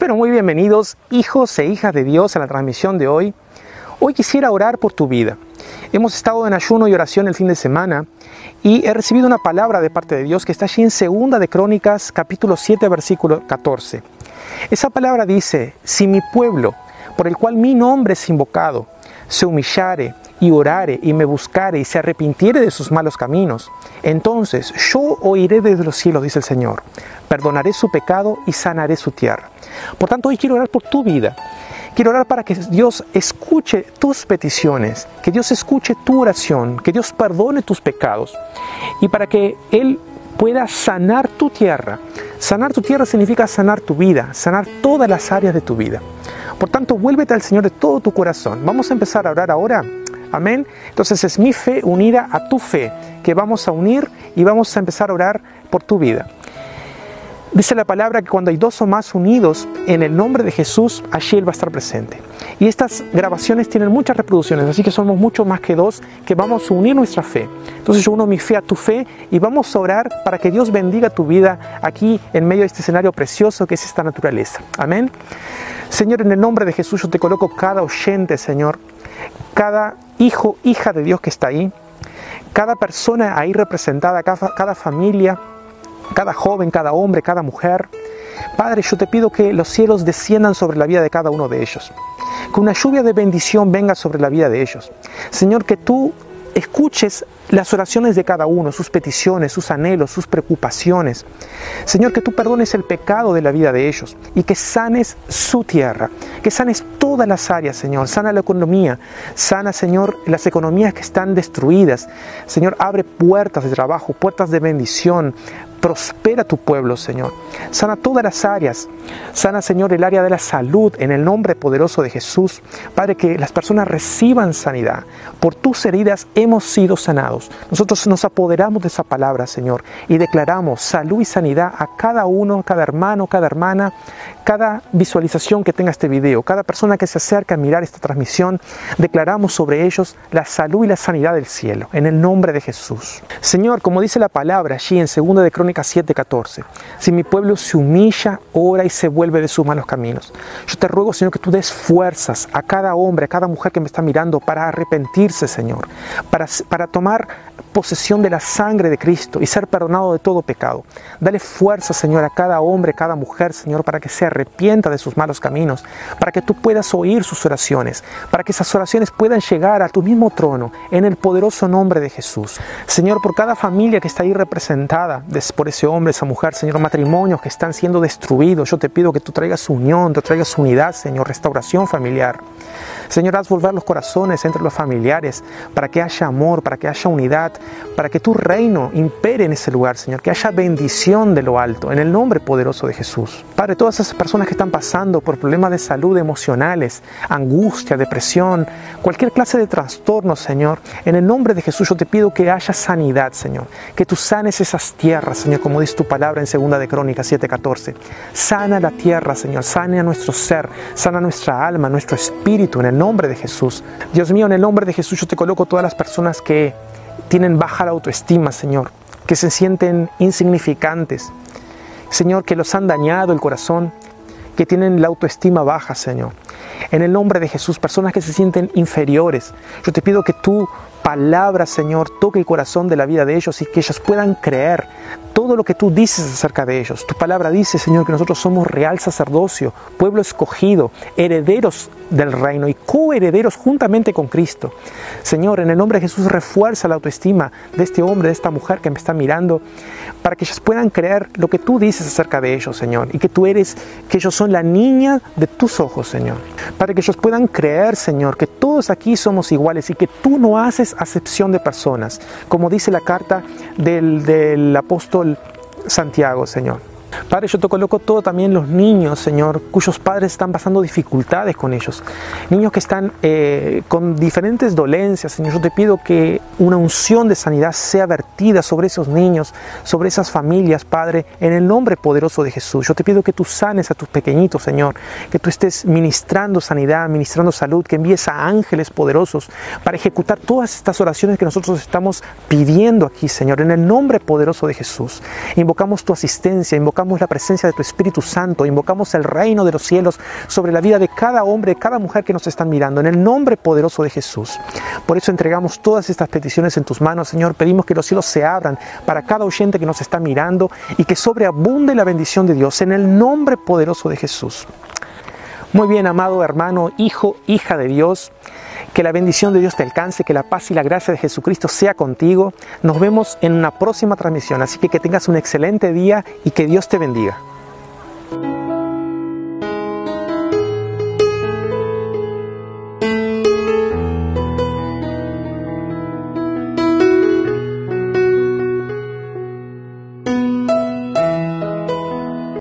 pero muy bienvenidos hijos e hijas de Dios a la transmisión de hoy. Hoy quisiera orar por tu vida. Hemos estado en ayuno y oración el fin de semana y he recibido una palabra de parte de Dios que está allí en Segunda de Crónicas capítulo 7 versículo 14. Esa palabra dice, si mi pueblo, por el cual mi nombre es invocado, se humillare y orare y me buscare y se arrepintiere de sus malos caminos, entonces yo oiré desde los cielos, dice el Señor, perdonaré su pecado y sanaré su tierra. Por tanto, hoy quiero orar por tu vida. Quiero orar para que Dios escuche tus peticiones, que Dios escuche tu oración, que Dios perdone tus pecados y para que Él pueda sanar tu tierra. Sanar tu tierra significa sanar tu vida, sanar todas las áreas de tu vida. Por tanto, vuélvete al Señor de todo tu corazón. Vamos a empezar a orar ahora. Amén. Entonces es mi fe unida a tu fe que vamos a unir y vamos a empezar a orar por tu vida. Dice la palabra que cuando hay dos o más unidos en el nombre de Jesús, allí Él va a estar presente. Y estas grabaciones tienen muchas reproducciones, así que somos mucho más que dos que vamos a unir nuestra fe. Entonces yo uno mi fe a tu fe y vamos a orar para que Dios bendiga tu vida aquí en medio de este escenario precioso que es esta naturaleza. Amén. Señor, en el nombre de Jesús yo te coloco cada oyente, Señor, cada hijo, hija de Dios que está ahí, cada persona ahí representada, cada, familia cada joven, cada hombre, cada mujer. Padre, yo te pido que los cielos desciendan sobre la vida de cada uno de ellos. Que una lluvia de bendición venga sobre la vida de ellos. Señor, que tú escuches las oraciones de cada uno, sus peticiones, sus anhelos, sus preocupaciones. Señor, que tú perdones el pecado de la vida de ellos y que sanes su tierra, que sanes todas las áreas, Señor. Sana la economía, sana, Señor, las economías que están destruidas. Señor, abre puertas de trabajo, puertas de bendición, Prospera tu pueblo, Señor. Sana todas las áreas. Sana, Señor, el área de la salud en el nombre poderoso de Jesús. Padre, que las personas reciban sanidad. Por tus heridas hemos sido sanados. Nosotros nos apoderamos de esa palabra, Señor, y declaramos salud y sanidad a cada uno, cada hermano, cada hermana, cada visualización que tenga este video, cada persona que se acerca a mirar esta transmisión. Declaramos sobre ellos la salud y la sanidad del cielo, en el nombre de Jesús. Señor, como dice la palabra allí en 2 de Crónicas 7:14. Si mi pueblo se humilla, ora y se vuelve de sus malos caminos. Yo te ruego, Señor, que tú des fuerzas a cada hombre, a cada mujer que me está mirando para arrepentirse, Señor, para, para tomar posesión de la sangre de Cristo y ser perdonado de todo pecado. Dale fuerza, Señor, a cada hombre, a cada mujer, Señor, para que se arrepienta de sus malos caminos, para que tú puedas oír sus oraciones, para que esas oraciones puedan llegar a tu mismo trono en el poderoso nombre de Jesús. Señor, por cada familia que está ahí representada por ese hombre, esa mujer, Señor, matrimonios que están siendo destruidos, yo te pido que tú traigas unión, tú traigas unidad, Señor, restauración familiar. Señor, haz volver los corazones entre los familiares para que haya amor, para que haya unidad, para que tu reino impere en ese lugar, Señor, que haya bendición de lo alto, en el nombre poderoso de Jesús. Padre, todas esas personas que están pasando por problemas de salud emocionales, angustia, depresión, cualquier clase de trastorno, Señor, en el nombre de Jesús yo te pido que haya sanidad, Señor, que tú sanes esas tierras, Señor, como dice tu palabra en 2 de Crónicas 7:14. Sana la tierra, Señor, sane a nuestro ser, sana nuestra alma, nuestro espíritu, en el nombre de Jesús. Dios mío, en el nombre de Jesús yo te coloco todas las personas que tienen baja la autoestima, Señor, que se sienten insignificantes, Señor, que los han dañado el corazón, que tienen la autoestima baja, Señor. En el nombre de Jesús, personas que se sienten inferiores, yo te pido que tu palabra, Señor, toque el corazón de la vida de ellos y que ellos puedan creer todo lo que tú dices acerca de ellos. Tu palabra dice, Señor, que nosotros somos real sacerdocio, pueblo escogido, herederos del reino y coherederos juntamente con Cristo. Señor, en el nombre de Jesús refuerza la autoestima de este hombre, de esta mujer que me está mirando, para que ellos puedan creer lo que tú dices acerca de ellos, Señor, y que tú eres, que ellos son la niña de tus ojos, Señor. Para que ellos puedan creer, Señor, que todos aquí somos iguales y que tú no haces acepción de personas, como dice la carta del, del apóstol Santiago, Señor. Padre, yo te coloco todo también los niños, Señor, cuyos padres están pasando dificultades con ellos. Niños que están eh, con diferentes dolencias, Señor. Yo te pido que una unción de sanidad sea vertida sobre esos niños, sobre esas familias, Padre, en el nombre poderoso de Jesús. Yo te pido que tú sanes a tus pequeñitos, Señor. Que tú estés ministrando sanidad, ministrando salud, que envíes a ángeles poderosos para ejecutar todas estas oraciones que nosotros estamos pidiendo aquí, Señor, en el nombre poderoso de Jesús. Invocamos tu asistencia, invocamos invocamos la presencia de tu Espíritu Santo, invocamos el reino de los cielos sobre la vida de cada hombre, cada mujer que nos están mirando, en el nombre poderoso de Jesús. Por eso entregamos todas estas peticiones en tus manos, Señor. Pedimos que los cielos se abran para cada oyente que nos está mirando y que sobreabunde la bendición de Dios en el nombre poderoso de Jesús. Muy bien, amado hermano, hijo, hija de Dios. Que la bendición de Dios te alcance, que la paz y la gracia de Jesucristo sea contigo. Nos vemos en una próxima transmisión, así que que tengas un excelente día y que Dios te bendiga.